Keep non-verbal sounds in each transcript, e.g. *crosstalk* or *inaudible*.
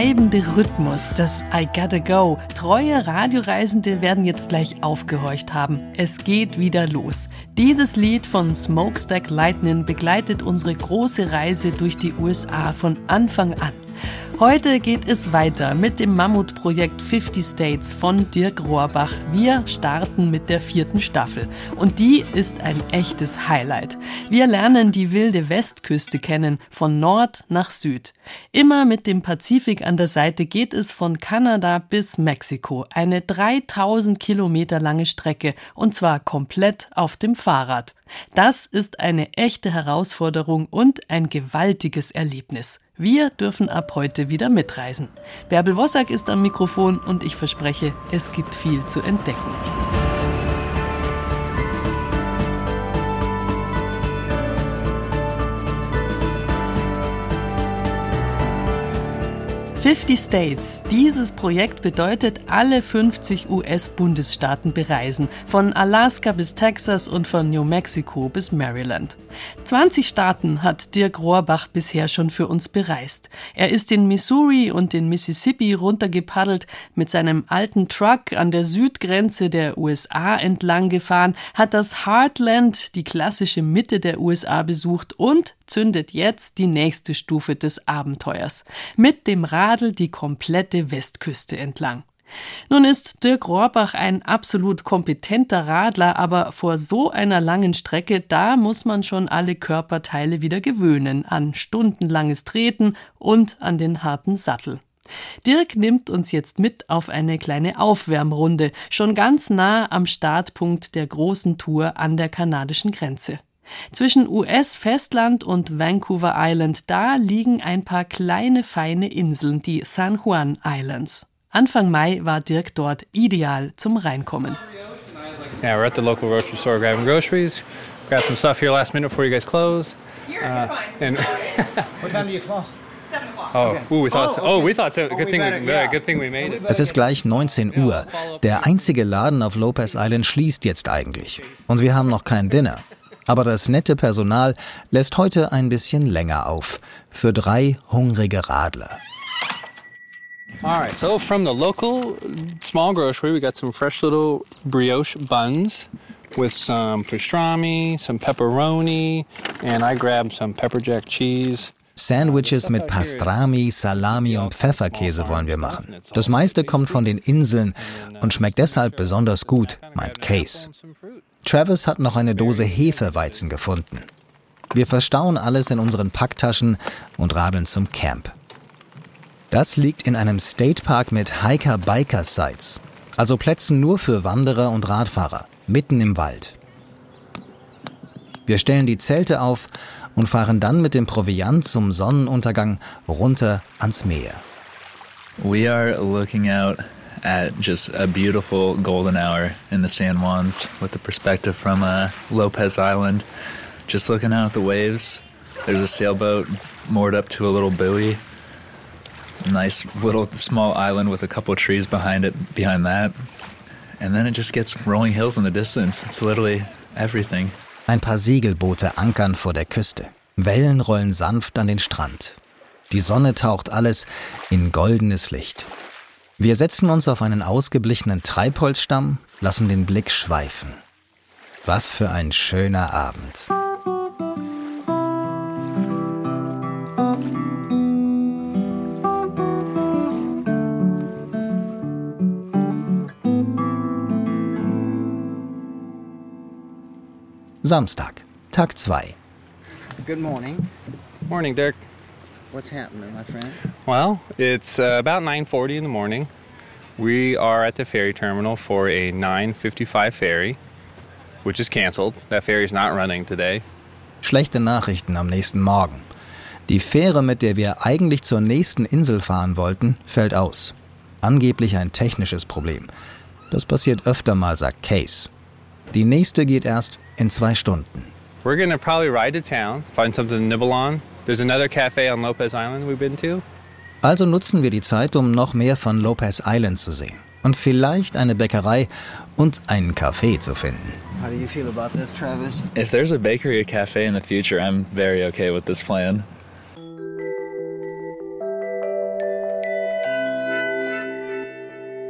treibende Rhythmus, das I Gotta Go. Treue Radioreisende werden jetzt gleich aufgehorcht haben. Es geht wieder los. Dieses Lied von Smokestack Lightning begleitet unsere große Reise durch die USA von Anfang an. Heute geht es weiter mit dem Mammutprojekt 50 States von Dirk Rohrbach. Wir starten mit der vierten Staffel und die ist ein echtes Highlight. Wir lernen die wilde Westküste kennen, von Nord nach Süd. Immer mit dem Pazifik an der Seite geht es von Kanada bis Mexiko. Eine 3000 Kilometer lange Strecke und zwar komplett auf dem Fahrrad. Das ist eine echte Herausforderung und ein gewaltiges Erlebnis. Wir dürfen ab heute wieder mitreisen. Bärbel Wossack ist am Mikrofon und ich verspreche, es gibt viel zu entdecken. Fifty States. Dieses Projekt bedeutet alle 50 US-Bundesstaaten bereisen, von Alaska bis Texas und von New Mexico bis Maryland. 20 Staaten hat Dirk Rohrbach bisher schon für uns bereist. Er ist in Missouri und in Mississippi runtergepaddelt, mit seinem alten Truck an der Südgrenze der USA entlang gefahren, hat das Heartland, die klassische Mitte der USA besucht und zündet jetzt die nächste Stufe des Abenteuers. Mit dem Radl die komplette Westküste entlang. Nun ist Dirk Rohrbach ein absolut kompetenter Radler, aber vor so einer langen Strecke, da muss man schon alle Körperteile wieder gewöhnen an stundenlanges Treten und an den harten Sattel. Dirk nimmt uns jetzt mit auf eine kleine Aufwärmrunde, schon ganz nah am Startpunkt der großen Tour an der kanadischen Grenze. Zwischen US-Festland und Vancouver Island, da liegen ein paar kleine feine Inseln, die San Juan Islands. Anfang Mai war Dirk dort ideal zum Reinkommen. Yeah, we're at the local grocery store grabbing groceries. Grab some stuff here last minute before you guys close. Here, Uh, you're fine. and What time do you close? Oh. Oh, Oh. Es ist gleich 19 Uhr. Der einzige Laden auf Lopez Island schließt jetzt eigentlich. Und wir haben noch kein Dinner. Aber das nette Personal lässt heute ein bisschen länger auf. Für drei hungrige Radler. All right. So from the local small grocery, we got some fresh little brioche buns with some pastrami, some pepperoni, and I grabbed some pepper jack cheese. Sandwiches mit Pastrami, Salami und Pfefferkäse wollen wir machen. Das meiste kommt von den Inseln und schmeckt deshalb besonders gut, meint Case. Travis hat noch eine Dose Hefeweizen gefunden. Wir verstauen alles in unseren Packtaschen und radeln zum Camp. Das liegt in einem Statepark mit Hiker-Biker-Sites, also Plätzen nur für Wanderer und Radfahrer, mitten im Wald. Wir stellen die Zelte auf und fahren dann mit dem Proviant zum Sonnenuntergang runter ans Meer. We are looking out at just a beautiful golden hour in the San Juans with the perspective from uh, Lopez Island. Just looking out at the waves. There's a sailboat moored up to a little buoy. Nice little small island with a couple trees behind it, behind that. And then it just gets rolling hills in the distance. It's literally everything. Ein paar Segelboote ankern vor der Küste. Wellen rollen sanft an den Strand. Die Sonne taucht alles in goldenes Licht. Wir setzen uns auf einen ausgeblichenen Treibholzstamm, lassen den Blick schweifen. Was für ein schöner Abend. Samstag, Tag 2. Good morning. Morning, Dirk. What's happening, my friend? Well, it's uh, about 9:40 in the morning. We are at the ferry terminal for a 9:55 ferry, which is canceled. That ferry's not running today. Schlechte Nachrichten am nächsten Morgen. Die Fähre, mit der wir eigentlich zur nächsten Insel fahren wollten, fällt aus. Angeblich ein technisches Problem. Das passiert öfter mal, sagt Case. Die nächste geht erst in zwei Stunden. We're gonna probably ride to town, find something to nibble on. There's another cafe on Lopez Island we've been to. Also nutzen wir die Zeit, um noch mehr von Lopez Island zu sehen. Und vielleicht eine Bäckerei und einen Café zu finden. How do you feel about this, Travis? If there's a bakery or cafe in the future, I'm very okay with this plan.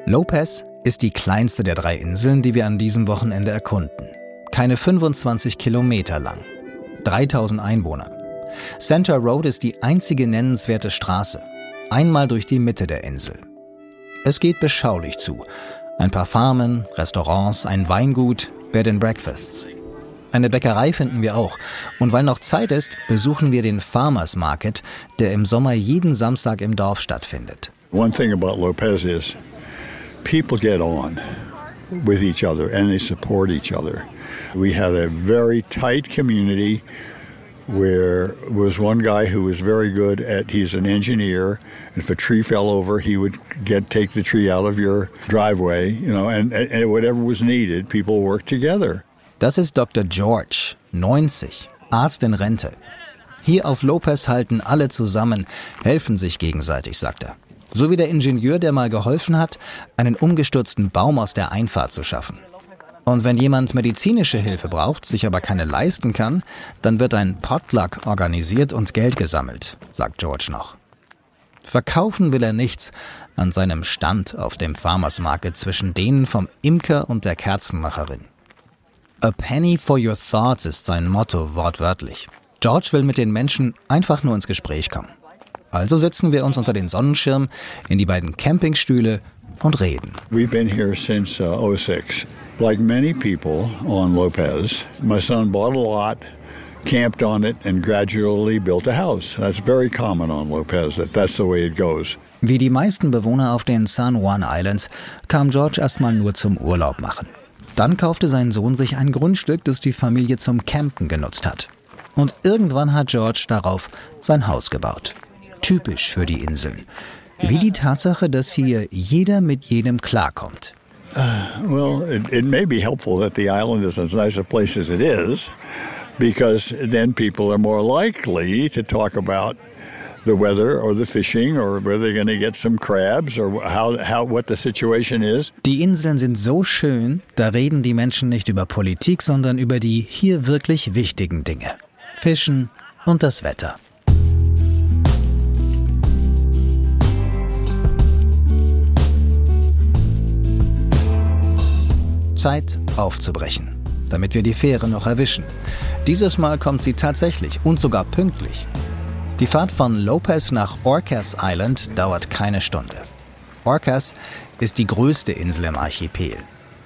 Lopez ist die kleinste der drei Inseln, die wir an diesem Wochenende erkunden. Keine 25 Kilometer lang. 3000 Einwohner. Center Road ist die einzige nennenswerte Straße. Einmal durch die Mitte der Insel. Es geht beschaulich zu. Ein paar Farmen, Restaurants, ein Weingut, Bed and Breakfasts. Eine Bäckerei finden wir auch. Und weil noch Zeit ist, besuchen wir den Farmers Market, der im Sommer jeden Samstag im Dorf stattfindet. One thing about Lopez is people get on with each other and they support each other. We have a very tight community where was one guy who was very good at he's an engineer if a tree fell over he would get take the tree out of your driveway you know and, and whatever was needed people worked together Das ist Dr. George, 90, Arzt in Rente. Hier auf Lopez halten alle zusammen, helfen sich gegenseitig, sagt er. So wie der Ingenieur, der mal geholfen hat, einen umgestürzten Baum aus der Einfahrt zu schaffen. Und wenn jemand medizinische Hilfe braucht, sich aber keine leisten kann, dann wird ein Potluck organisiert und Geld gesammelt, sagt George noch. Verkaufen will er nichts an seinem Stand auf dem Farmers Market zwischen denen vom Imker und der Kerzenmacherin. A penny for your thoughts ist sein Motto wortwörtlich. George will mit den Menschen einfach nur ins Gespräch kommen. Also setzen wir uns unter den Sonnenschirm in die beiden Campingstühle und reden. we've been here since uh, 06 like many people on lopez my son bought a lot camped on it and gradually built a house that's very common on lopez that that's the way it goes Wie die meisten Bewohner auf den San Juan Islands kam George erstmal nur zum Urlaub machen. Dann kaufte sein Sohn sich ein Grundstück, das die Familie zum Campen genutzt hat. Und irgendwann hat George darauf sein Haus gebaut. Typisch für die Inseln. Wie die Tatsache, dass hier jeder mit jedem klarkommt. Well, it, it may be helpful that the island is as nice a place as it is, because then people are more likely to talk about the weather or the fishing or whether they're going to get some crabs or how, how what the situation is. Die Inseln sind so schön, da reden die Menschen nicht über Politik, sondern über die hier wirklich wichtigen Dinge. Fischen und das Wetter. Zeit aufzubrechen, damit wir die Fähre noch erwischen. Dieses Mal kommt sie tatsächlich und sogar pünktlich. Die Fahrt von Lopez nach Orcas Island dauert keine Stunde. Orcas ist die größte Insel im Archipel.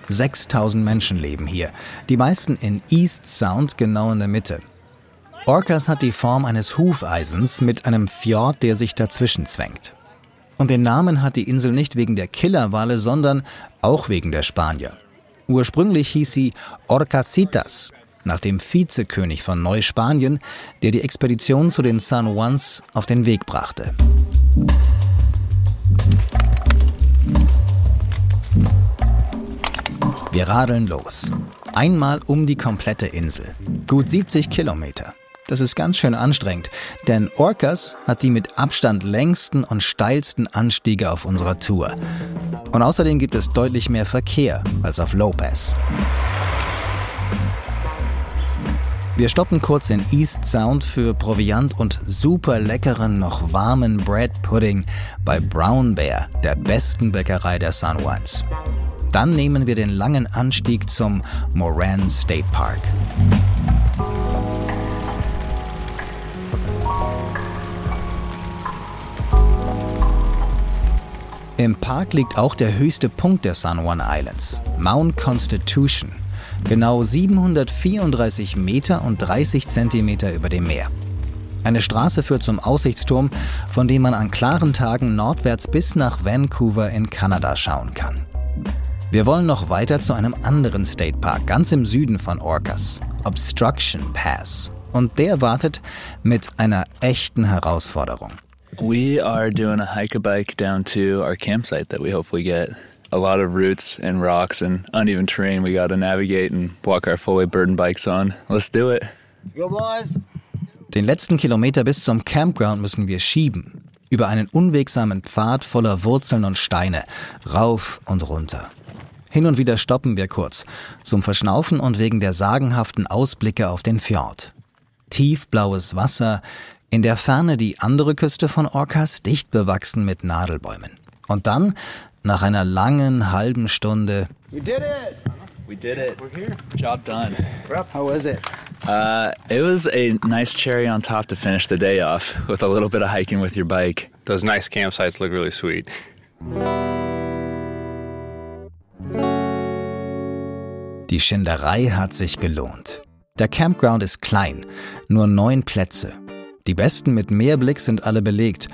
6000 Menschen leben hier, die meisten in East Sound genau in der Mitte. Orcas hat die Form eines Hufeisens mit einem Fjord, der sich dazwischen zwängt. Und den Namen hat die Insel nicht wegen der Killerwale, sondern auch wegen der Spanier. Ursprünglich hieß sie Orcasitas, nach dem Vizekönig von Neuspanien, der die Expedition zu den San Juans auf den Weg brachte. Wir radeln los. Einmal um die komplette Insel. Gut 70 Kilometer. Das ist ganz schön anstrengend, denn Orcas hat die mit Abstand längsten und steilsten Anstiege auf unserer Tour. Und außerdem gibt es deutlich mehr Verkehr als auf Lopez. Wir stoppen kurz in East Sound für Proviant und super leckeren, noch warmen Bread Pudding bei Brown Bear, der besten Bäckerei der San Juans. Dann nehmen wir den langen Anstieg zum Moran State Park. Im Park liegt auch der höchste Punkt der San Juan Islands, Mount Constitution, genau 734 Meter und 30 Zentimeter über dem Meer. Eine Straße führt zum Aussichtsturm, von dem man an klaren Tagen nordwärts bis nach Vancouver in Kanada schauen kann. Wir wollen noch weiter zu einem anderen State Park ganz im Süden von Orcas, Obstruction Pass. Und der wartet mit einer echten Herausforderung. We are doing a hike a bike down to our campsite that we hopefully get. A lot of roots and rocks and uneven terrain we got to navigate and walk our fully burden bikes on. Let's do it. Let's go, boys. Den letzten Kilometer bis zum Campground müssen wir schieben. Über einen unwegsamen Pfad voller Wurzeln und Steine. Rauf und runter. Hin und wieder stoppen wir kurz. Zum Verschnaufen und wegen der sagenhaften Ausblicke auf den Fjord. Tiefblaues Wasser, in der Ferne die andere Küste von Orcas, dicht bewachsen mit Nadelbäumen. Und dann, nach einer langen halben Stunde, We did it. We did it. We're here. Job done. How was it? Uh, it was a nice cherry on top to finish the day off with a little bit of hiking with your bike. Those nice campsites look really sweet. die Schinderei hat sich gelohnt. Der Campground ist klein, nur neun Plätze. Die besten mit Meerblick sind alle belegt,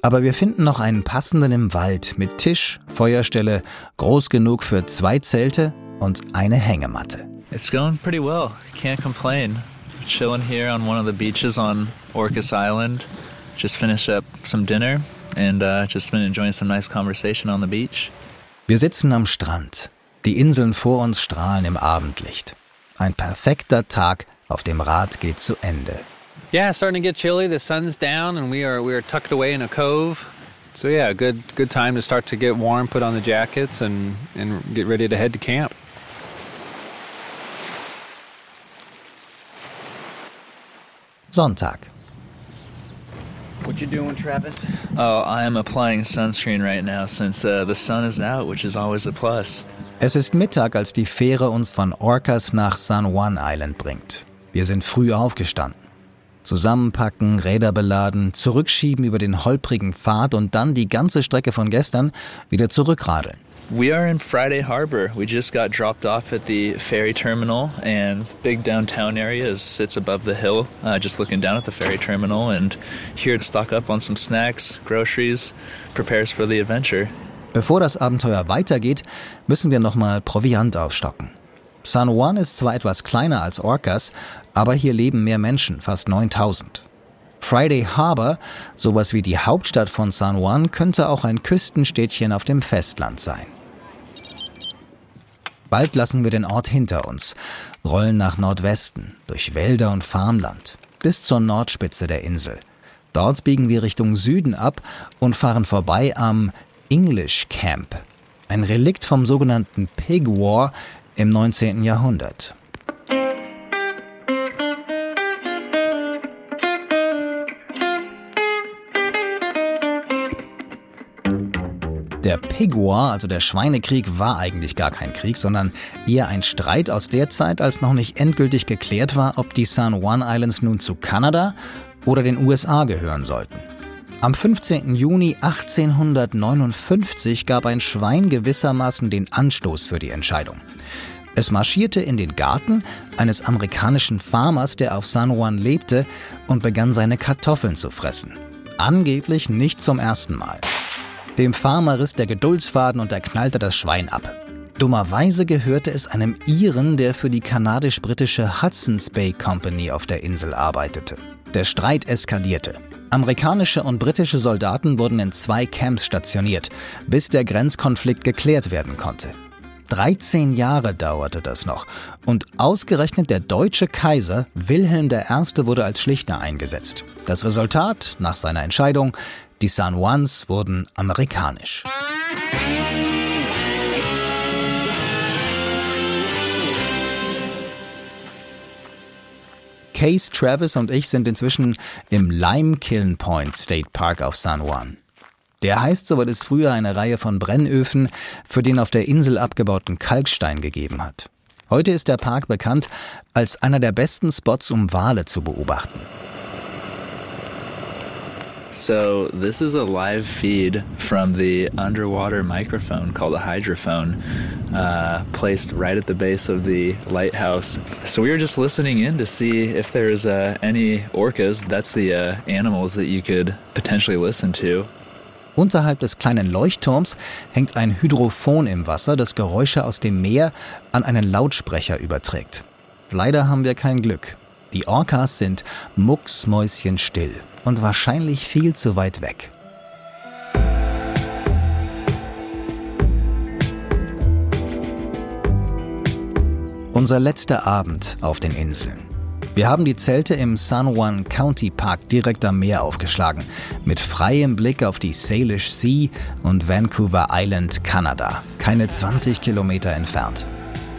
aber wir finden noch einen passenden im Wald mit Tisch, Feuerstelle, groß genug für zwei Zelte und eine Hängematte. It's going pretty well. Can't complain. Chilling here on one of the beaches on Orcas Island. Just finished up some dinner and uh, just been enjoying some nice conversation on the beach. Wir sitzen am Strand. Die Inseln vor uns strahlen im Abendlicht. Ein perfekter Tag auf dem Rad geht zu Ende. Yeah, starting to get chilly. The sun's down, and we are we are tucked away in a cove. So yeah, good good time to start to get warm, put on the jackets, and and get ready to head to camp. Sonntag. What you doing, Travis? Oh, I am applying sunscreen right now since uh, the sun is out, which is always a plus. Es ist Mittag, als die Fähre uns von Orcas nach San Juan Island bringt. Wir sind früh aufgestanden. Zusammenpacken, Räder beladen, zurückschieben über den holprigen Pfad und dann die ganze Strecke von gestern wieder zurückradeln. We are in Friday Harbor. We just got dropped off at the ferry terminal, and big downtown area is, sits above the hill, uh, just looking down at the ferry terminal. And here to stock up on some snacks, groceries, prepares for the adventure. Bevor das Abenteuer weitergeht, müssen wir nochmal Proviant aufstocken. San Juan ist zwar etwas kleiner als Orcas, aber hier leben mehr Menschen, fast 9000. Friday Harbor, sowas wie die Hauptstadt von San Juan, könnte auch ein Küstenstädtchen auf dem Festland sein. Bald lassen wir den Ort hinter uns, rollen nach Nordwesten, durch Wälder und Farmland, bis zur Nordspitze der Insel. Dort biegen wir Richtung Süden ab und fahren vorbei am English Camp, ein Relikt vom sogenannten Pig War im 19. Jahrhundert. Der Pig War, also der Schweinekrieg, war eigentlich gar kein Krieg, sondern eher ein Streit aus der Zeit, als noch nicht endgültig geklärt war, ob die San Juan Islands nun zu Kanada oder den USA gehören sollten. Am 15. Juni 1859 gab ein Schwein gewissermaßen den Anstoß für die Entscheidung. Es marschierte in den Garten eines amerikanischen Farmers, der auf San Juan lebte, und begann seine Kartoffeln zu fressen. Angeblich nicht zum ersten Mal. Dem Farmer riss der Geduldsfaden und er knallte das Schwein ab. Dummerweise gehörte es einem Iren, der für die kanadisch-britische Hudson's Bay Company auf der Insel arbeitete. Der Streit eskalierte. Amerikanische und britische Soldaten wurden in zwei Camps stationiert, bis der Grenzkonflikt geklärt werden konnte. 13 Jahre dauerte das noch und ausgerechnet der deutsche Kaiser Wilhelm I. wurde als Schlichter eingesetzt. Das Resultat nach seiner Entscheidung, die San Juans wurden amerikanisch. Case, Travis und ich sind inzwischen im Lime Kiln Point State Park auf San Juan. Der heißt so, weil es früher eine Reihe von Brennöfen für den auf der Insel abgebauten Kalkstein gegeben hat. Heute ist der Park bekannt als einer der besten Spots, um Wale zu beobachten. So, this is a live feed from the underwater microphone called a hydrophone, uh, placed right at the base of the lighthouse. So, we were just listening in to see if there's uh, any orcas. That's the uh, animals that you could potentially listen to. Unterhalb des kleinen Leuchtturms hängt ein Hydrophon im Wasser, das Geräusche aus dem Meer an einen Lautsprecher überträgt. Leider haben wir kein Glück. Die Orcas sind mucksmäuschenstill und wahrscheinlich viel zu weit weg. Unser letzter Abend auf den Inseln. Wir haben die Zelte im San Juan County Park direkt am Meer aufgeschlagen, mit freiem Blick auf die Salish Sea und Vancouver Island, Kanada, keine 20 Kilometer entfernt.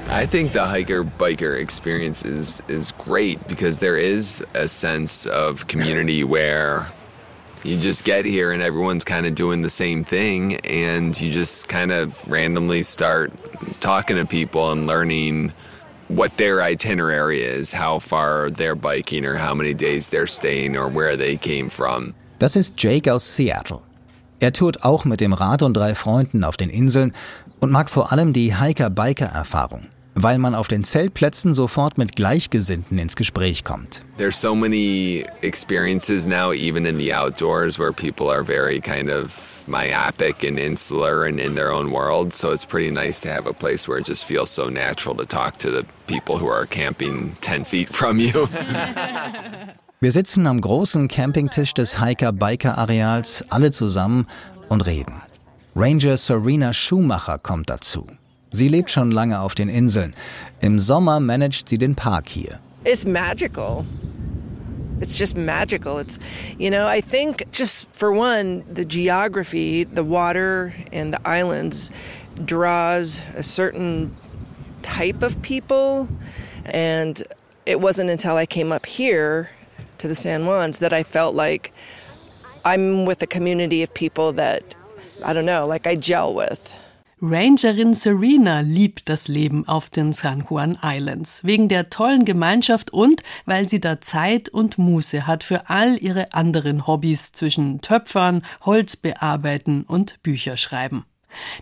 I think the hiker biker experience is is great because there is a sense of community where you just get here and everyone's kind of doing the same thing and you just kind of randomly start talking to people and learning what their itinerary is, how far they're biking or how many days they're staying or where they came from. Das ist Jake aus Seattle. Er tourt auch mit dem Rad und drei Freunden auf den Inseln und mag vor allem die Hiker-Biker-Erfahrung, weil man auf den Zeltplätzen sofort mit Gleichgesinnten ins Gespräch kommt. There's so many experiences now, even in the outdoors, where people are very kind of myopic and insular and in their own world. So it's pretty nice to have a place where it just feels so natural to talk to the people who are camping 10 feet from you. *laughs* Wir sitzen am großen Campingtisch des Hiker-Biker-Areals alle zusammen und reden. Ranger Serena Schumacher kommt dazu. Sie lebt schon lange auf den Inseln. Im Sommer managt sie den Park hier. It's magical. It's just magical. It's, you know, I think just for one, the geography, the water and the islands draws a certain type of people. And it wasn't until I came up here to the San Juans that I felt like I'm with a community of people that, I don't know, like I gel with. Rangerin Serena liebt das Leben auf den San Juan Islands, wegen der tollen Gemeinschaft und weil sie da Zeit und Muße hat für all ihre anderen Hobbys zwischen Töpfern, Holz bearbeiten und Bücher schreiben.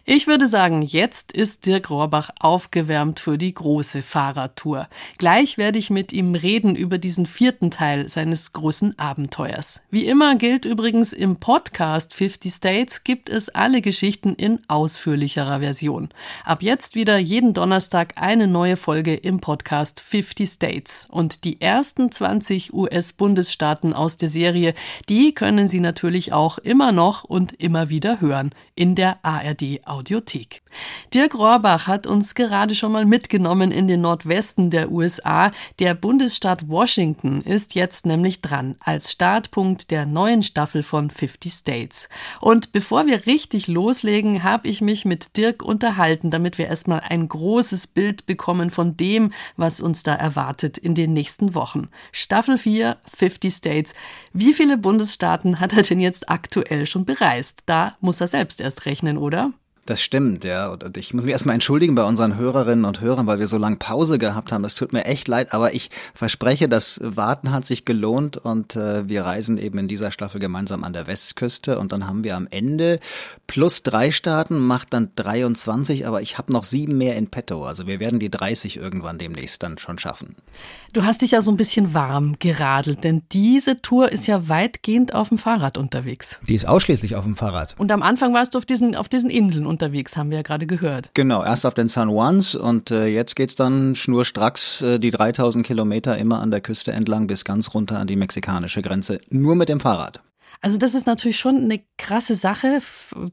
Ich würde sagen, jetzt ist Dirk Rohrbach aufgewärmt für die große Fahrradtour. Gleich werde ich mit ihm reden über diesen vierten Teil seines großen Abenteuers. Wie immer gilt übrigens im Podcast 50 States gibt es alle Geschichten in ausführlicherer Version. Ab jetzt wieder jeden Donnerstag eine neue Folge im Podcast 50 States. Und die ersten 20 US-Bundesstaaten aus der Serie, die können Sie natürlich auch immer noch und immer wieder hören in der ARD Audiothek. Dirk Rohrbach hat uns gerade schon mal mitgenommen in den Nordwesten der USA. Der Bundesstaat Washington ist jetzt nämlich dran als Startpunkt der neuen Staffel von 50 States. Und bevor wir richtig loslegen, habe ich mich mit Dirk unterhalten, damit wir erstmal ein großes Bild bekommen von dem, was uns da erwartet in den nächsten Wochen. Staffel 4, 50 States. Wie viele Bundesstaaten hat er denn jetzt aktuell schon bereist? Da muss er selbst erst rechnen, oder? Das stimmt, ja. Und ich muss mich erstmal entschuldigen bei unseren Hörerinnen und Hörern, weil wir so lange Pause gehabt haben. Das tut mir echt leid, aber ich verspreche, das Warten hat sich gelohnt und äh, wir reisen eben in dieser Staffel gemeinsam an der Westküste und dann haben wir am Ende plus drei Staaten, macht dann 23, aber ich habe noch sieben mehr in petto. Also wir werden die 30 irgendwann demnächst dann schon schaffen. Du hast dich ja so ein bisschen warm geradelt, denn diese Tour ist ja weitgehend auf dem Fahrrad unterwegs. Die ist ausschließlich auf dem Fahrrad. Und am Anfang warst du auf diesen, auf diesen Inseln unterwegs, haben wir ja gerade gehört. Genau, erst auf den San Juans und äh, jetzt geht's dann schnurstracks äh, die 3000 Kilometer immer an der Küste entlang bis ganz runter an die mexikanische Grenze. Nur mit dem Fahrrad. Also das ist natürlich schon eine krasse Sache,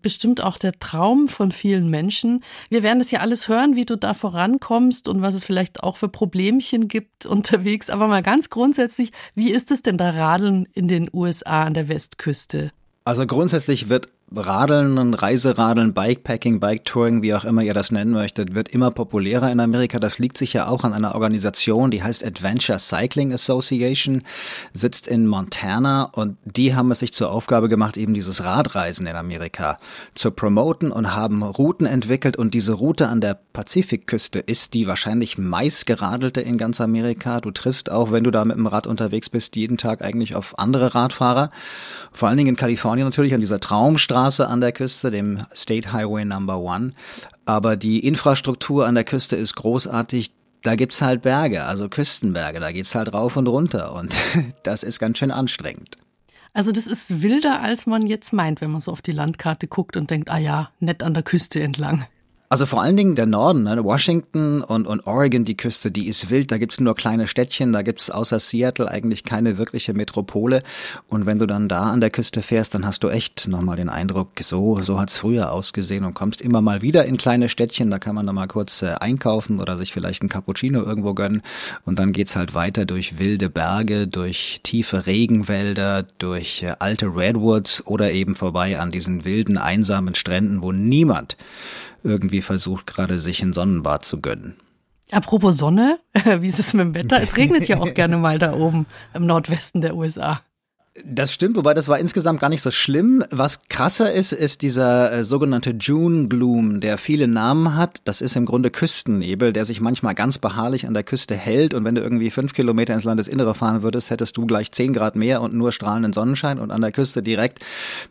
bestimmt auch der Traum von vielen Menschen. Wir werden das ja alles hören, wie du da vorankommst und was es vielleicht auch für Problemchen gibt *laughs* unterwegs. Aber mal ganz grundsätzlich, wie ist es denn da Radeln in den USA an der Westküste? Also grundsätzlich wird Radeln, Reiseradeln, Bikepacking, Biketouring, wie auch immer ihr das nennen möchtet, wird immer populärer in Amerika. Das liegt sicher auch an einer Organisation, die heißt Adventure Cycling Association, sitzt in Montana und die haben es sich zur Aufgabe gemacht, eben dieses Radreisen in Amerika zu promoten und haben Routen entwickelt und diese Route an der Pazifikküste ist die wahrscheinlich meistgeradelte in ganz Amerika. Du triffst auch, wenn du da mit dem Rad unterwegs bist, jeden Tag eigentlich auf andere Radfahrer. Vor allen Dingen in Kalifornien natürlich an dieser Traumstraße Straße an der Küste, dem State Highway Number One. Aber die Infrastruktur an der Küste ist großartig. Da gibt's halt Berge, also Küstenberge, da geht's halt rauf und runter und *laughs* das ist ganz schön anstrengend. Also das ist wilder, als man jetzt meint, wenn man so auf die Landkarte guckt und denkt, ah ja, nett an der Küste entlang. Also vor allen Dingen der Norden, ne? Washington und, und Oregon, die Küste, die ist wild. Da gibt's nur kleine Städtchen, da gibt's außer Seattle eigentlich keine wirkliche Metropole. Und wenn du dann da an der Küste fährst, dann hast du echt nochmal den Eindruck, so, so hat's früher ausgesehen und kommst immer mal wieder in kleine Städtchen. Da kann man dann mal kurz äh, einkaufen oder sich vielleicht ein Cappuccino irgendwo gönnen. Und dann geht's halt weiter durch wilde Berge, durch tiefe Regenwälder, durch äh, alte Redwoods oder eben vorbei an diesen wilden, einsamen Stränden, wo niemand irgendwie versucht gerade sich ein Sonnenbad zu gönnen. Apropos Sonne, *laughs* wie ist es mit dem Wetter? Es regnet ja auch *laughs* gerne mal da oben im Nordwesten der USA. Das stimmt, wobei das war insgesamt gar nicht so schlimm. Was krasser ist, ist dieser äh, sogenannte June Gloom, der viele Namen hat. Das ist im Grunde Küstennebel, der sich manchmal ganz beharrlich an der Küste hält. Und wenn du irgendwie fünf Kilometer ins Landesinnere fahren würdest, hättest du gleich zehn Grad mehr und nur strahlenden Sonnenschein. Und an der Küste direkt,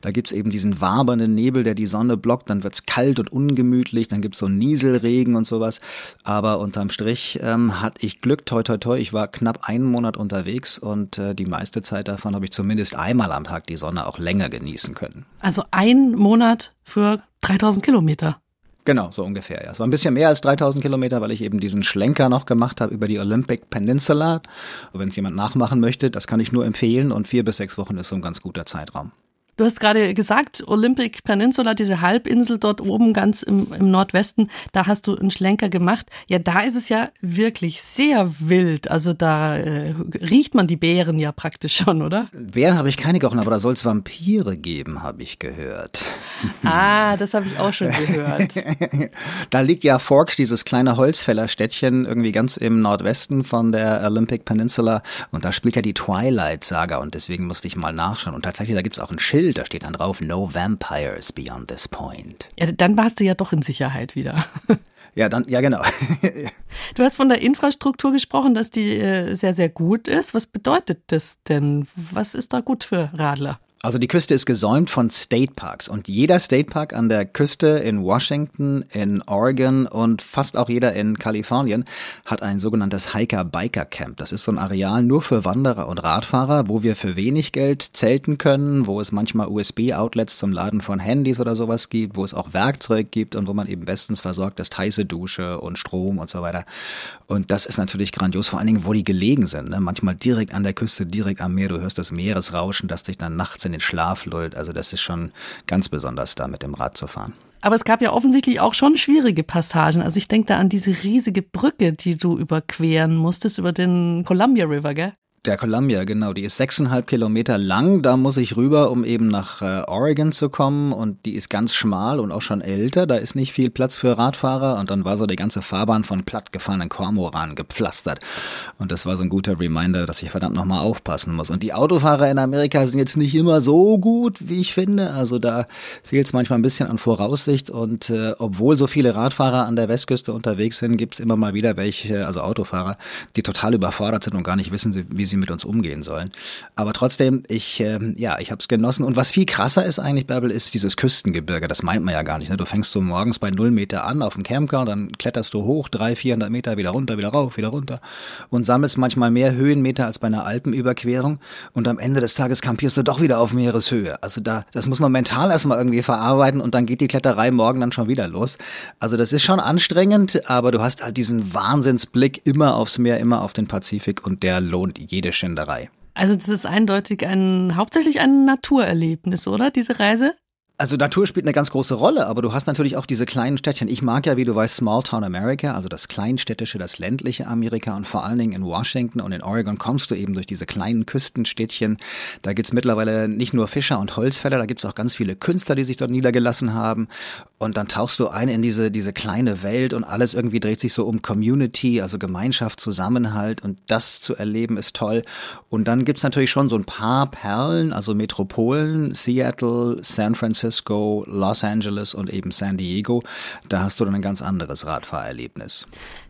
da gibt's eben diesen wabernden Nebel, der die Sonne blockt. Dann wird's kalt und ungemütlich. Dann gibt's so Nieselregen und sowas. Aber unterm Strich ähm, hatte ich Glück, toi toi toi. Ich war knapp einen Monat unterwegs und äh, die meiste Zeit davon habe ich zumindest einmal am Tag die Sonne auch länger genießen können. Also ein Monat für 3000 Kilometer. Genau, so ungefähr. Ja. Es war ein bisschen mehr als 3000 Kilometer, weil ich eben diesen Schlenker noch gemacht habe über die Olympic Peninsula. Wenn es jemand nachmachen möchte, das kann ich nur empfehlen und vier bis sechs Wochen ist so ein ganz guter Zeitraum. Du hast gerade gesagt, Olympic Peninsula, diese Halbinsel dort oben ganz im, im, Nordwesten, da hast du einen Schlenker gemacht. Ja, da ist es ja wirklich sehr wild. Also da äh, riecht man die Bären ja praktisch schon, oder? Bären habe ich keine gerochen, aber da soll es Vampire geben, habe ich gehört. Ah, das habe ich auch schon gehört. *laughs* da liegt ja Forks, dieses kleine Holzfällerstädtchen, irgendwie ganz im Nordwesten von der Olympic Peninsula. Und da spielt ja die Twilight-Saga und deswegen musste ich mal nachschauen. Und tatsächlich, da gibt es auch ein Schild Schild, da steht dann drauf, no vampires beyond this point. Ja, dann warst du ja doch in Sicherheit wieder. *laughs* Ja, dann, ja, genau. *laughs* du hast von der Infrastruktur gesprochen, dass die äh, sehr, sehr gut ist. Was bedeutet das denn? Was ist da gut für Radler? Also die Küste ist gesäumt von State Parks und jeder State Park an der Küste in Washington, in Oregon und fast auch jeder in Kalifornien hat ein sogenanntes Hiker-Biker-Camp. Das ist so ein Areal nur für Wanderer und Radfahrer, wo wir für wenig Geld zelten können, wo es manchmal USB-Outlets zum Laden von Handys oder sowas gibt, wo es auch Werkzeug gibt und wo man eben bestens versorgt ist, heiße Dusche und Strom und so weiter. Und das ist natürlich grandios, vor allen Dingen, wo die gelegen sind. Ne? Manchmal direkt an der Küste, direkt am Meer. Du hörst das Meeresrauschen, das dich dann nachts in den Schlaf lullt. Also das ist schon ganz besonders, da mit dem Rad zu fahren. Aber es gab ja offensichtlich auch schon schwierige Passagen. Also ich denke da an diese riesige Brücke, die du überqueren musstest über den Columbia River, gell? Der Columbia, genau, die ist sechseinhalb Kilometer lang. Da muss ich rüber, um eben nach äh, Oregon zu kommen. Und die ist ganz schmal und auch schon älter. Da ist nicht viel Platz für Radfahrer. Und dann war so die ganze Fahrbahn von plattgefahrenen Kormoran gepflastert. Und das war so ein guter Reminder, dass ich verdammt nochmal aufpassen muss. Und die Autofahrer in Amerika sind jetzt nicht immer so gut, wie ich finde. Also da fehlt es manchmal ein bisschen an Voraussicht. Und äh, obwohl so viele Radfahrer an der Westküste unterwegs sind, gibt es immer mal wieder welche, also Autofahrer, die total überfordert sind und gar nicht wissen, wie sie mit uns umgehen sollen. Aber trotzdem, ich, äh, ja, ich habe es genossen. Und was viel krasser ist eigentlich, Bärbel, ist dieses Küstengebirge. Das meint man ja gar nicht. Ne? Du fängst so morgens bei null Meter an auf dem Campground, dann kletterst du hoch, drei, vierhundert Meter, wieder runter, wieder rauf, wieder runter und sammelst manchmal mehr Höhenmeter als bei einer Alpenüberquerung. Und am Ende des Tages kampierst du doch wieder auf Meereshöhe. Also da, das muss man mental erstmal irgendwie verarbeiten und dann geht die Kletterei morgen dann schon wieder los. Also das ist schon anstrengend, aber du hast halt diesen Wahnsinnsblick immer aufs Meer, immer auf den Pazifik und der lohnt jede Schinderei. Also das ist eindeutig ein hauptsächlich ein Naturerlebnis, oder diese Reise? Also Natur spielt eine ganz große Rolle, aber du hast natürlich auch diese kleinen Städtchen. Ich mag ja, wie du weißt, Small Town America, also das kleinstädtische, das ländliche Amerika und vor allen Dingen in Washington und in Oregon kommst du eben durch diese kleinen Küstenstädtchen. Da gibt's mittlerweile nicht nur Fischer und Holzfäller, da gibt's auch ganz viele Künstler, die sich dort niedergelassen haben. Und dann tauchst du ein in diese, diese kleine Welt und alles irgendwie dreht sich so um Community, also Gemeinschaft, Zusammenhalt und das zu erleben ist toll. Und dann gibt's natürlich schon so ein paar Perlen, also Metropolen, Seattle, San Francisco, Francisco, Los Angeles und eben San Diego. Da hast du dann ein ganz anderes Radfahrerlebnis.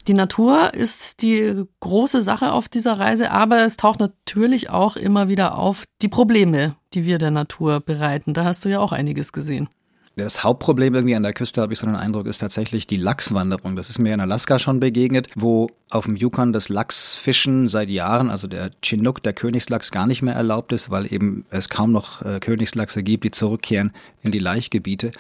Die Natur ist die große Sache auf dieser Reise, aber es taucht natürlich auch immer wieder auf die Probleme, die wir der Natur bereiten. Da hast du ja auch einiges gesehen. Das Hauptproblem irgendwie an der Küste, habe ich so den Eindruck, ist tatsächlich die Lachswanderung. Das ist mir in Alaska schon begegnet, wo auf dem Yukon das Lachsfischen seit Jahren, also der Chinook, der Königslachs, gar nicht mehr erlaubt ist, weil eben es kaum noch äh, Königslachse gibt, die zurückkehren in die Laichgebiete.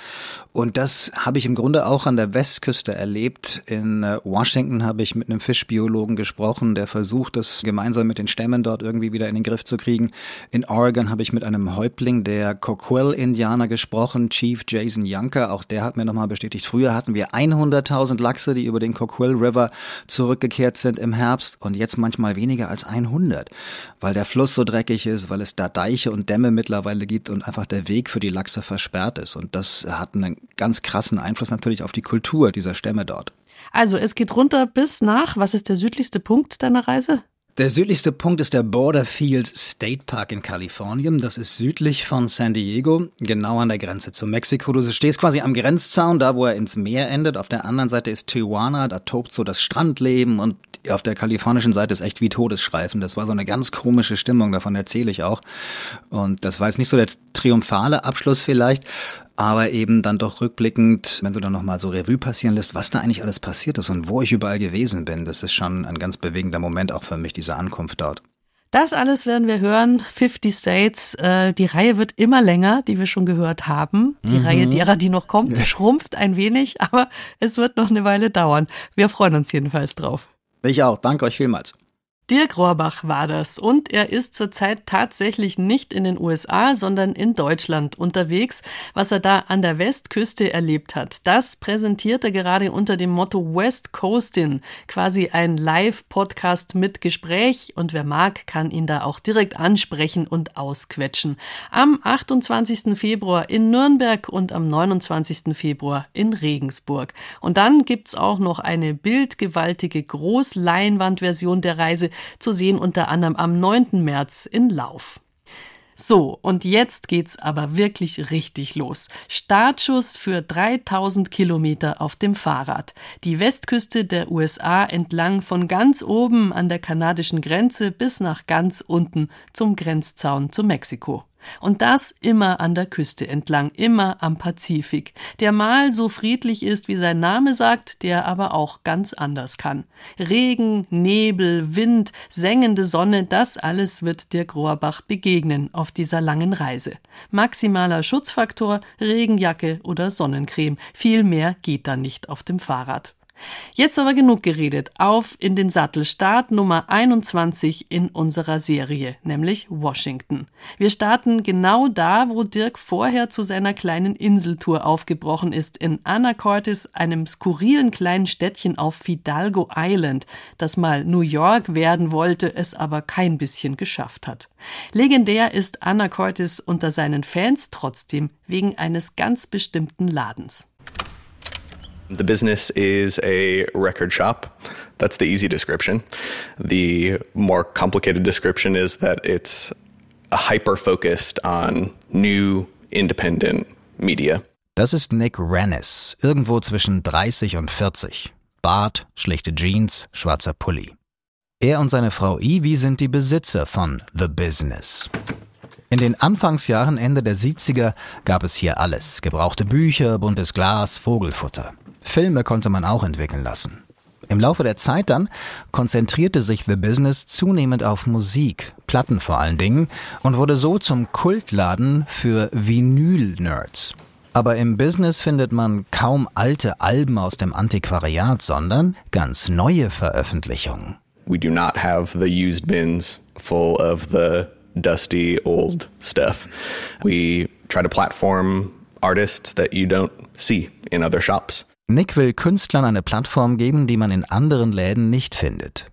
Und das habe ich im Grunde auch an der Westküste erlebt. In äh, Washington habe ich mit einem Fischbiologen gesprochen, der versucht, das gemeinsam mit den Stämmen dort irgendwie wieder in den Griff zu kriegen. In Oregon habe ich mit einem Häuptling der Coquille-Indianer gesprochen, Chief Jason Younker. Auch der hat mir nochmal bestätigt, früher hatten wir 100.000 Lachse, die über den Coquille River zurückgekehrt sind im Herbst und jetzt manchmal weniger als 100, weil der Fluss so dreckig ist, weil es da Deiche und Dämme mittlerweile gibt und einfach der Weg für die Lachse versperrt ist. Und das hat einen ganz krassen Einfluss natürlich auf die Kultur dieser Stämme dort. Also es geht runter bis nach, was ist der südlichste Punkt deiner Reise? Der südlichste Punkt ist der Borderfield State Park in Kalifornien. Das ist südlich von San Diego, genau an der Grenze zu Mexiko. Du stehst quasi am Grenzzaun, da wo er ins Meer endet. Auf der anderen Seite ist Tijuana, da tobt so das Strandleben und auf der kalifornischen Seite ist echt wie Todesschreifen. Das war so eine ganz komische Stimmung, davon erzähle ich auch. Und das war jetzt nicht so der triumphale Abschluss vielleicht, aber eben dann doch rückblickend, wenn du dann nochmal so Revue passieren lässt, was da eigentlich alles passiert ist und wo ich überall gewesen bin, das ist schon ein ganz bewegender Moment auch für mich, diese Ankunft dort. Das alles werden wir hören. 50 States. Äh, die Reihe wird immer länger, die wir schon gehört haben. Die mhm. Reihe derer, die noch kommt, schrumpft ein wenig, *laughs* aber es wird noch eine Weile dauern. Wir freuen uns jedenfalls drauf. Ich auch. Danke euch vielmals. Dirk Rohrbach war das und er ist zurzeit tatsächlich nicht in den USA, sondern in Deutschland unterwegs. Was er da an der Westküste erlebt hat, das präsentiert er gerade unter dem Motto West Coastin, quasi ein Live-Podcast mit Gespräch und wer mag, kann ihn da auch direkt ansprechen und ausquetschen. Am 28. Februar in Nürnberg und am 29. Februar in Regensburg. Und dann gibt's auch noch eine bildgewaltige Großleinwandversion der Reise, zu sehen unter anderem am 9. März in Lauf. So, und jetzt geht's aber wirklich richtig los. Startschuss für 3000 Kilometer auf dem Fahrrad. Die Westküste der USA entlang von ganz oben an der kanadischen Grenze bis nach ganz unten zum Grenzzaun zu Mexiko. Und das immer an der Küste entlang, immer am Pazifik, der mal so friedlich ist, wie sein Name sagt, der aber auch ganz anders kann. Regen, Nebel, Wind, sengende Sonne, das alles wird Dirk Rohrbach begegnen auf dieser langen Reise. Maximaler Schutzfaktor, Regenjacke oder Sonnencreme. Viel mehr geht da nicht auf dem Fahrrad. Jetzt aber genug geredet. Auf in den Sattel. Start Nummer 21 in unserer Serie, nämlich Washington. Wir starten genau da, wo Dirk vorher zu seiner kleinen Inseltour aufgebrochen ist, in Anacortes, einem skurrilen kleinen Städtchen auf Fidalgo Island, das mal New York werden wollte, es aber kein bisschen geschafft hat. Legendär ist Anacortes unter seinen Fans trotzdem wegen eines ganz bestimmten Ladens. The business is a record shop. That's the easy description. The more complicated description is that it's hyper focused on new independent media. Das ist Nick Rennes, irgendwo zwischen 30 und 40. Bart, schlichte Jeans, schwarzer Pulli. Er und seine Frau Ivy sind die Besitzer von The Business. In den Anfangsjahren Ende der 70er gab es hier alles. Gebrauchte Bücher, buntes Glas, Vogelfutter. Filme konnte man auch entwickeln lassen. Im Laufe der Zeit dann konzentrierte sich The Business zunehmend auf Musik, Platten vor allen Dingen, und wurde so zum Kultladen für Vinyl-Nerds. Aber im Business findet man kaum alte Alben aus dem Antiquariat, sondern ganz neue Veröffentlichungen. We do not have the used bins full of the dusty old stuff. We try to platform artists that you don't see in other shops. Nick will Künstlern eine Plattform geben, die man in anderen Läden nicht findet.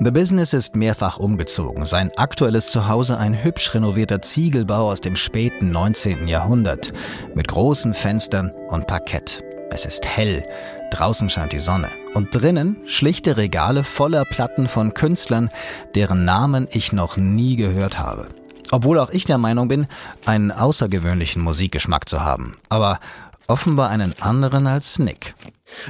The Business ist mehrfach umgezogen. Sein aktuelles Zuhause ein hübsch renovierter Ziegelbau aus dem späten 19. Jahrhundert mit großen Fenstern und Parkett. Es ist hell, draußen scheint die Sonne und drinnen schlichte Regale voller Platten von Künstlern, deren Namen ich noch nie gehört habe. Obwohl auch ich der Meinung bin, einen außergewöhnlichen Musikgeschmack zu haben. Aber offenbar einen anderen als Nick.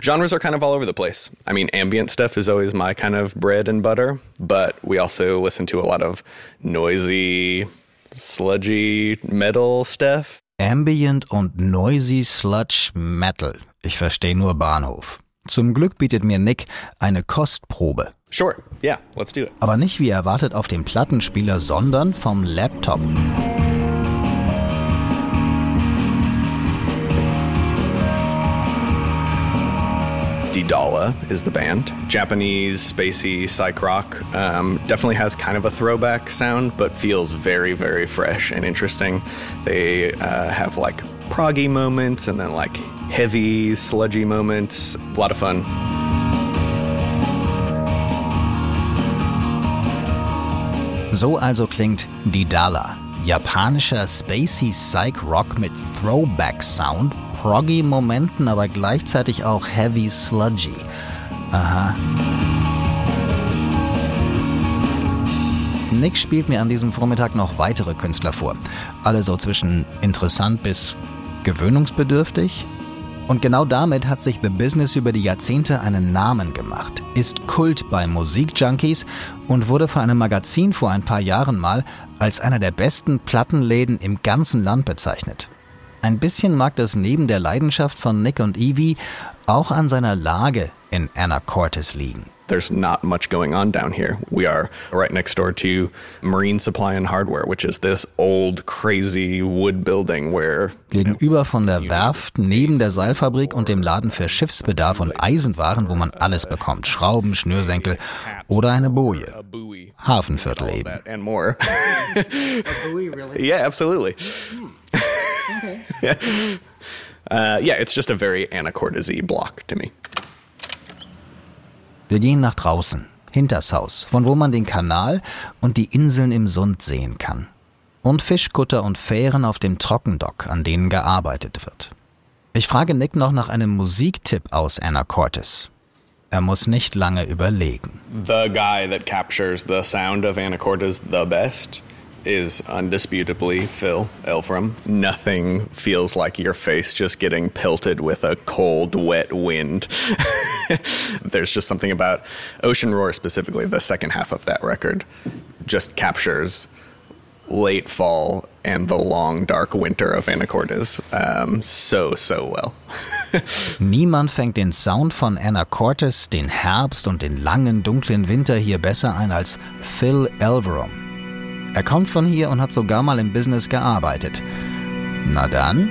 Genres are kind of all over the place. I mean, ambient stuff is always my kind of bread and butter, but we also listen to a lot of noisy, sludgy metal stuff. Ambient und Noisy Sludge Metal. Ich verstehe nur Bahnhof. Zum Glück bietet mir Nick eine Kostprobe. Sure, yeah, let's do it. Aber nicht wie erwartet auf dem Plattenspieler, sondern vom Laptop. Didala is the band. Japanese, spacey, psych rock. Um, definitely has kind of a throwback sound, but feels very, very fresh and interesting. They uh, have like proggy moments and then like heavy, sludgy moments. A lot of fun. So also klingt Didala. Japanischer Spacey Psych Rock mit Throwback Sound, proggy Momenten, aber gleichzeitig auch heavy sludgy. Aha. Nick spielt mir an diesem Vormittag noch weitere Künstler vor. Alle so zwischen interessant bis gewöhnungsbedürftig. Und genau damit hat sich The Business über die Jahrzehnte einen Namen gemacht, ist Kult bei Musikjunkies und wurde von einem Magazin vor ein paar Jahren mal als einer der besten Plattenläden im ganzen Land bezeichnet. Ein bisschen mag das neben der Leidenschaft von Nick und Evie auch an seiner Lage in Anacortes liegen. There's not much going on down here. We are right next door to Marine Supply and Hardware, which is this old, crazy wood building where. Gegenüber von der Werft, neben der Seilfabrik und dem Laden für Schiffsbedarf und Eisenwaren, wo man alles bekommt. Schrauben, Schnürsenkel oder eine Boje. Hafenviertel eben. And more. *laughs* *laughs* yeah, absolutely. *laughs* yeah. Uh, yeah, it's just a very Anacortes block to me. Wir gehen nach draußen, hinters Haus, von wo man den Kanal und die Inseln im Sund sehen kann. Und Fischkutter und Fähren auf dem Trockendock, an denen gearbeitet wird. Ich frage Nick noch nach einem Musiktipp aus Anacortes. Er muss nicht lange überlegen. The guy that captures the sound of Anacortes the best is undisputably Phil Elfram. Nothing feels like your face just getting pelted with a cold, wet wind. *laughs* There's just something about Ocean Roar, specifically the second half of that record, just captures late fall and the long, dark winter of Anacortes um, so, so well. *laughs* Niemand fängt den Sound von Anacortes, den Herbst und den langen, dunklen Winter hier besser ein als Phil Elverum. Er kommt von hier und hat sogar mal im Business gearbeitet. Na dann.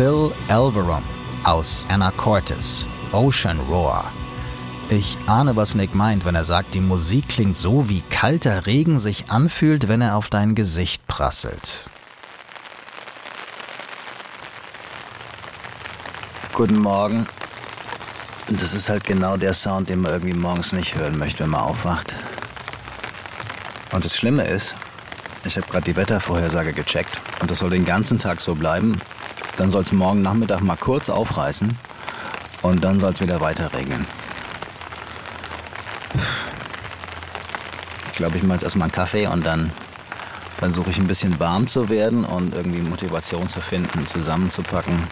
Phil Elverum aus Anacortes, Ocean Roar. Ich ahne, was Nick meint, wenn er sagt, die Musik klingt so, wie kalter Regen sich anfühlt, wenn er auf dein Gesicht prasselt. Guten Morgen. Das ist halt genau der Sound, den man irgendwie morgens nicht hören möchte, wenn man aufwacht. Und das Schlimme ist, ich habe gerade die Wettervorhersage gecheckt und das soll den ganzen Tag so bleiben. Dann soll es morgen Nachmittag mal kurz aufreißen und dann soll es wieder weiter regnen. Ich glaube, ich mache jetzt erstmal einen Kaffee und dann versuche ich ein bisschen warm zu werden und irgendwie Motivation zu finden, zusammenzupacken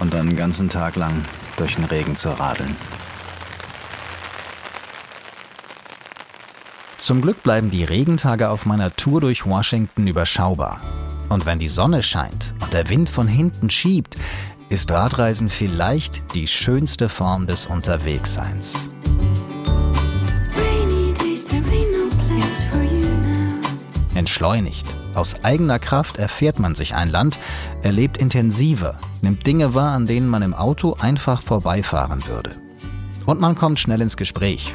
und dann den ganzen Tag lang durch den Regen zu radeln. Zum Glück bleiben die Regentage auf meiner Tour durch Washington überschaubar. Und wenn die Sonne scheint und der Wind von hinten schiebt, ist Radreisen vielleicht die schönste Form des Unterwegsseins. Entschleunigt. Aus eigener Kraft erfährt man sich ein Land, erlebt intensiver, nimmt Dinge wahr, an denen man im Auto einfach vorbeifahren würde. Und man kommt schnell ins Gespräch.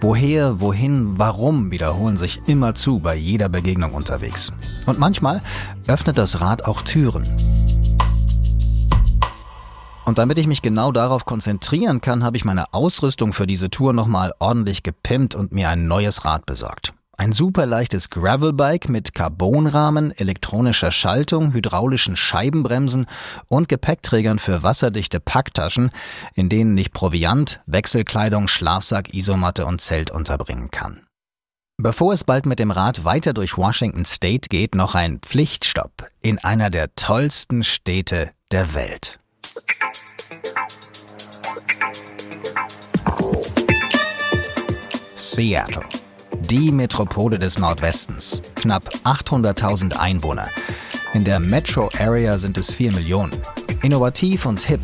Woher, wohin, warum wiederholen sich immer zu bei jeder Begegnung unterwegs. Und manchmal öffnet das Rad auch Türen. Und damit ich mich genau darauf konzentrieren kann, habe ich meine Ausrüstung für diese Tour nochmal ordentlich gepimpt und mir ein neues Rad besorgt. Ein superleichtes Gravelbike mit Carbonrahmen, elektronischer Schaltung, hydraulischen Scheibenbremsen und Gepäckträgern für wasserdichte Packtaschen, in denen ich Proviant, Wechselkleidung, Schlafsack, Isomatte und Zelt unterbringen kann. Bevor es bald mit dem Rad weiter durch Washington State geht, noch ein Pflichtstopp in einer der tollsten Städte der Welt. Seattle. Die Metropole des Nordwestens. Knapp 800.000 Einwohner. In der Metro Area sind es 4 Millionen. Innovativ und hip.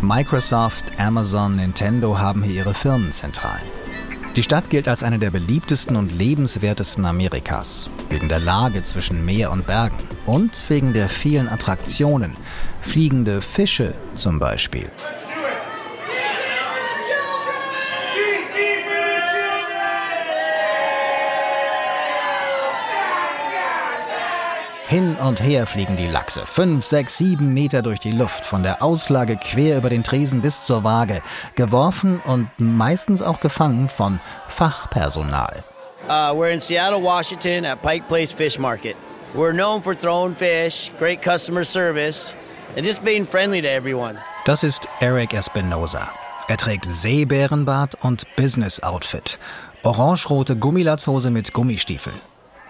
Microsoft, Amazon, Nintendo haben hier ihre Firmenzentralen. Die Stadt gilt als eine der beliebtesten und lebenswertesten Amerikas, wegen der Lage zwischen Meer und Bergen und wegen der vielen Attraktionen, fliegende Fische zum Beispiel. Hin und her fliegen die Lachse, fünf, sechs, sieben Meter durch die Luft, von der Auslage quer über den Tresen bis zur Waage, geworfen und meistens auch gefangen von Fachpersonal. Uh, we're in Seattle, Washington at Pike Place Fish Market. We're known for throwing fish, great customer service, and just being friendly to everyone. Das ist Eric Espinosa. Er trägt Seebärenbart und Business-Outfit. Orangerote Gummilatzhose mit Gummistiefeln.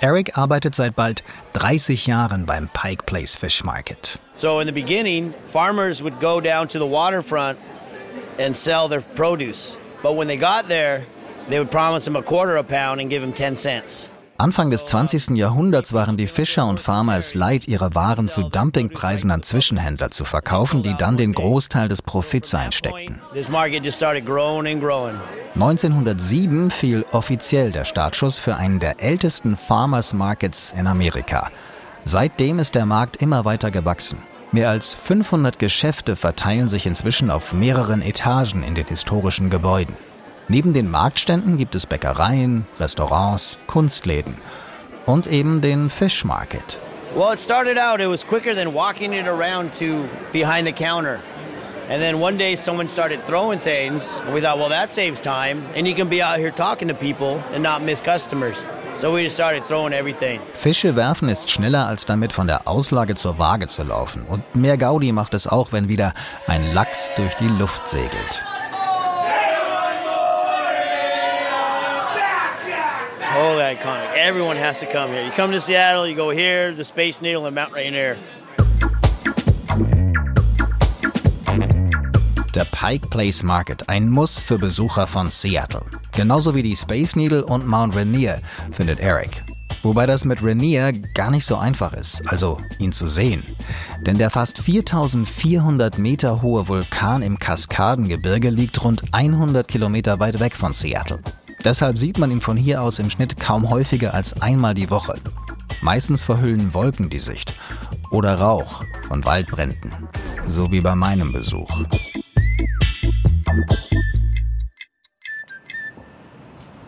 Eric arbeitet seit bald 30 Jahren beim Pike Place Fish Market. So in the beginning, farmers would go down to the waterfront and sell their produce. But when they got there, they would promise them a quarter a pound and give them 10 cents. Anfang des 20. Jahrhunderts waren die Fischer und Farmer es leid, ihre Waren zu Dumpingpreisen an Zwischenhändler zu verkaufen, die dann den Großteil des Profits einsteckten. 1907 fiel offiziell der Startschuss für einen der ältesten Farmers Markets in Amerika. Seitdem ist der Markt immer weiter gewachsen. Mehr als 500 Geschäfte verteilen sich inzwischen auf mehreren Etagen in den historischen Gebäuden. Neben den Marktständen gibt es Bäckereien, Restaurants, Kunstläden und eben den Fish Market. Well, it started out, it was quicker than walking it around to behind the counter. And then one day someone started throwing things, and we thought, well, that saves time, and you can be out here talking to people and not miss customers. So we just started throwing everything. Fische werfen ist schneller als damit von der Auslage zur Waage zu laufen. Und mehr Gaudi macht es auch, wenn wieder ein Lachs durch die Luft segelt. Totally iconic. Everyone has to come here. You come to Seattle, you go here, the Space Needle, and Mount Rainier. Der Pike Place Market, ein Muss für Besucher von Seattle. Genauso wie die Space Needle und Mount Rainier, findet Eric. Wobei das mit Rainier gar nicht so einfach ist, also ihn zu sehen. Denn der fast 4400 Meter hohe Vulkan im Kaskadengebirge liegt rund 100 Kilometer weit weg von Seattle. Deshalb sieht man ihn von hier aus im Schnitt kaum häufiger als einmal die Woche. Meistens verhüllen Wolken die Sicht oder Rauch von Waldbränden, so wie bei meinem Besuch.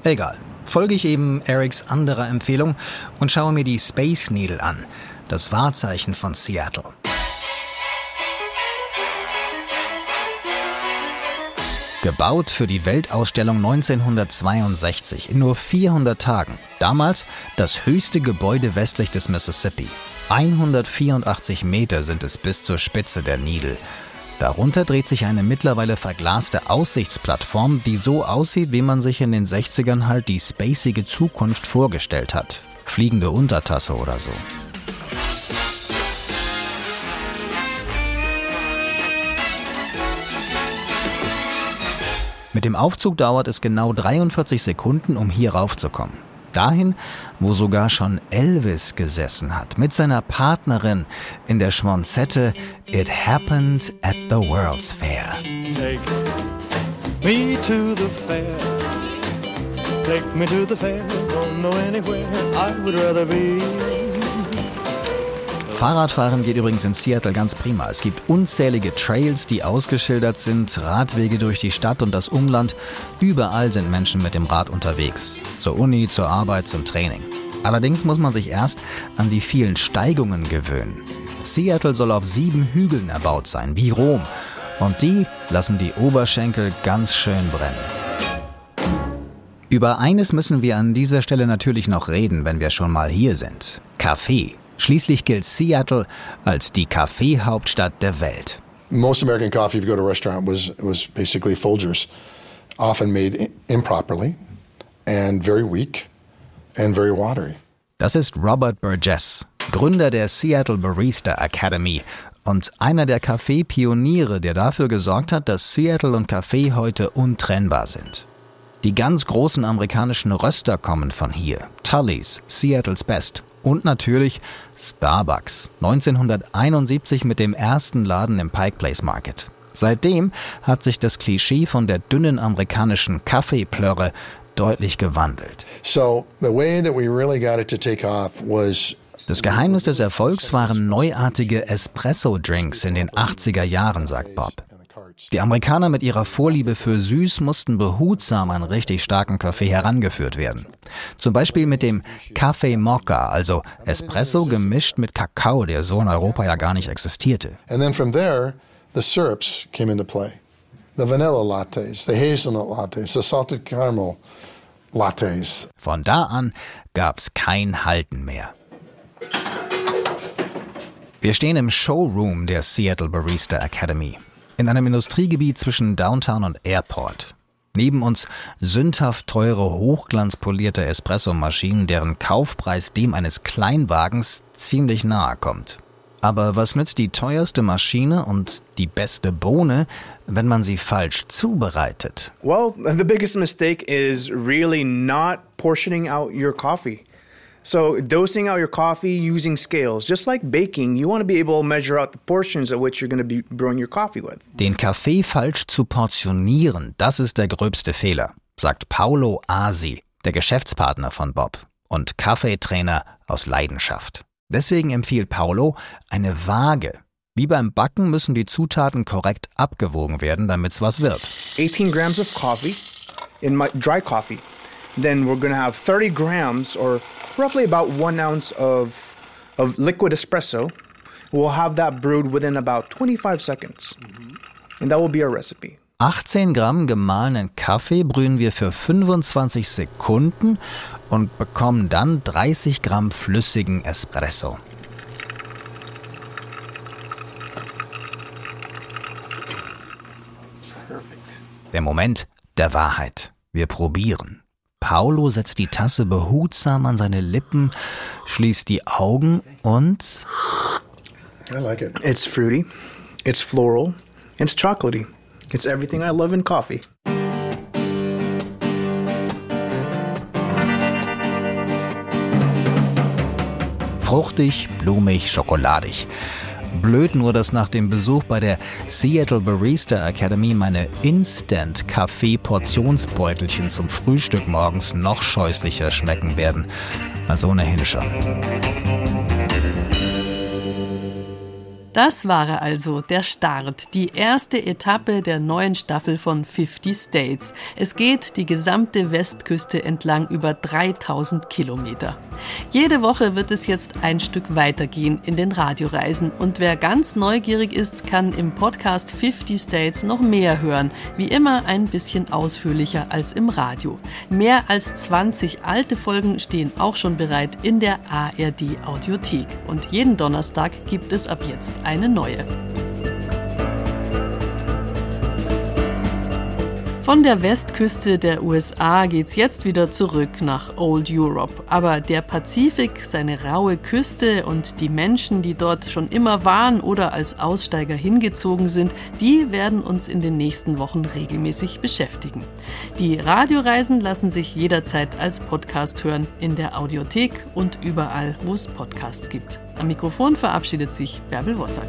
Egal, folge ich eben Erics anderer Empfehlung und schaue mir die Space Needle an, das Wahrzeichen von Seattle. Gebaut für die Weltausstellung 1962 in nur 400 Tagen. Damals das höchste Gebäude westlich des Mississippi. 184 Meter sind es bis zur Spitze der Needle. Darunter dreht sich eine mittlerweile verglaste Aussichtsplattform, die so aussieht, wie man sich in den 60ern halt die spacige Zukunft vorgestellt hat. Fliegende Untertasse oder so. Mit dem Aufzug dauert es genau 43 Sekunden, um hier raufzukommen. Dahin, wo sogar schon Elvis gesessen hat, mit seiner Partnerin in der Schmonzette It Happened at the World's Fair. Take me to the fair. Take me to the fair. Don't know anywhere I would rather be. Fahrradfahren geht übrigens in Seattle ganz prima. Es gibt unzählige Trails, die ausgeschildert sind, Radwege durch die Stadt und das Umland. Überall sind Menschen mit dem Rad unterwegs. Zur Uni, zur Arbeit, zum Training. Allerdings muss man sich erst an die vielen Steigungen gewöhnen. Seattle soll auf sieben Hügeln erbaut sein, wie Rom. Und die lassen die Oberschenkel ganz schön brennen. Über eines müssen wir an dieser Stelle natürlich noch reden, wenn wir schon mal hier sind. Kaffee. Schließlich gilt Seattle als die Kaffeehauptstadt der Welt. Most American coffee, if you go to a restaurant, was was basically Folgers, often made improperly and very weak and very watery. Das ist Robert Burgess, Gründer der Seattle Barista Academy und einer der Kaffeepioniere, der dafür gesorgt hat, dass Seattle und Kaffee heute untrennbar sind. Die ganz großen amerikanischen Röster kommen von hier. Tully's, Seattles Best und natürlich Starbucks. 1971 mit dem ersten Laden im Pike Place Market. Seitdem hat sich das Klischee von der dünnen amerikanischen Kaffeeplörre deutlich gewandelt. So the way that we really got it to take off was Das Geheimnis des Erfolgs waren neuartige Espresso-Drinks in den 80er Jahren, sagt Bob. Die Amerikaner mit ihrer Vorliebe für süß mussten behutsam an richtig starken Kaffee herangeführt werden. Zum Beispiel mit dem Kaffee Mokka, also Espresso gemischt mit Kakao, der so in Europa ja gar nicht existierte. and then from there the syrups came into play. The vanilla lattes, the hazelnut lattes, the salted caramel lattes. Von da an gab's kein Halten mehr. Wir stehen im Showroom der Seattle Barista Academy, in einem Industriegebiet zwischen Downtown und Airport. Neben uns sündhaft teure, hochglanzpolierte Espressomaschinen, deren Kaufpreis dem eines Kleinwagens ziemlich nahe kommt. Aber was nützt die teuerste Maschine und die beste Bohne, wenn man sie falsch zubereitet? Well, the biggest mistake is really not portioning out your coffee. So, dosing out your coffee using scales. Just like baking, you want to be able to measure out the portions at which you're going to be brewing your coffee with. Den Kaffee falsch zu portionieren, das ist der gröbste Fehler, sagt Paolo Asi, der Geschäftspartner von Bob und Kaffeetrainer aus Leidenschaft. Deswegen empfiehlt Paolo eine Waage. Wie beim Backen müssen die Zutaten korrekt abgewogen werden, damit's was wird. 18 grams of coffee in my dry coffee. Then we're going to have 30 grams or roughly about one ounce of, of liquid espresso. We'll have that brewed within about 25 seconds. And that will be our recipe. 18 Gramm gemahlenen Kaffee brühen wir für 25 Sekunden und bekommen dann 30 Gramm flüssigen Espresso. Der Moment der Wahrheit. Wir probieren. Paolo setzt die Tasse behutsam an seine Lippen, schließt die Augen und I like it. It's fruity, it's floral, it's chocolatey. It's everything I love in coffee. fruchtig, blumig, schokoladig. Blöd nur, dass nach dem Besuch bei der Seattle Barista Academy meine Instant-Kaffee-Portionsbeutelchen zum Frühstück morgens noch scheußlicher schmecken werden als ohnehin schon. Das war also, der Start, die erste Etappe der neuen Staffel von 50 States. Es geht die gesamte Westküste entlang über 3000 Kilometer. Jede Woche wird es jetzt ein Stück weitergehen in den Radioreisen und wer ganz neugierig ist, kann im Podcast 50 States noch mehr hören. Wie immer ein bisschen ausführlicher als im Radio. Mehr als 20 alte Folgen stehen auch schon bereit in der ARD Audiothek und jeden Donnerstag gibt es ab jetzt eine neue. Von der Westküste der USA geht's jetzt wieder zurück nach Old Europe. Aber der Pazifik, seine raue Küste und die Menschen, die dort schon immer waren oder als Aussteiger hingezogen sind, die werden uns in den nächsten Wochen regelmäßig beschäftigen. Die Radioreisen lassen sich jederzeit als Podcast hören in der Audiothek und überall, wo es Podcasts gibt. Am Mikrofon verabschiedet sich Bärbel Wossack.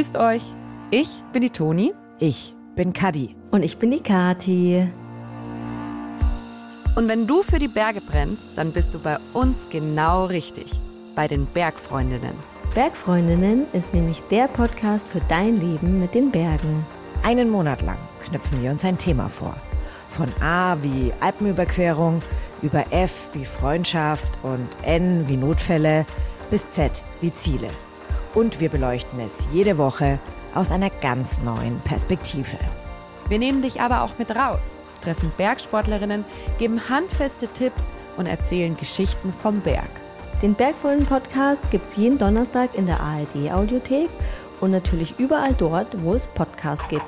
Grüßt euch. Ich bin die Toni. Ich bin Kadi. Und ich bin die Kati. Und wenn du für die Berge brennst, dann bist du bei uns genau richtig. Bei den Bergfreundinnen. Bergfreundinnen ist nämlich der Podcast für dein Leben mit den Bergen. Einen Monat lang knüpfen wir uns ein Thema vor. Von A wie Alpenüberquerung, über F wie Freundschaft und N wie Notfälle bis Z wie Ziele. Und wir beleuchten es jede Woche aus einer ganz neuen Perspektive. Wir nehmen dich aber auch mit raus, treffen Bergsportlerinnen, geben handfeste Tipps und erzählen Geschichten vom Berg. Den Bergvollen-Podcast gibt's jeden Donnerstag in der ARD-Audiothek und natürlich überall dort, wo es Podcasts gibt.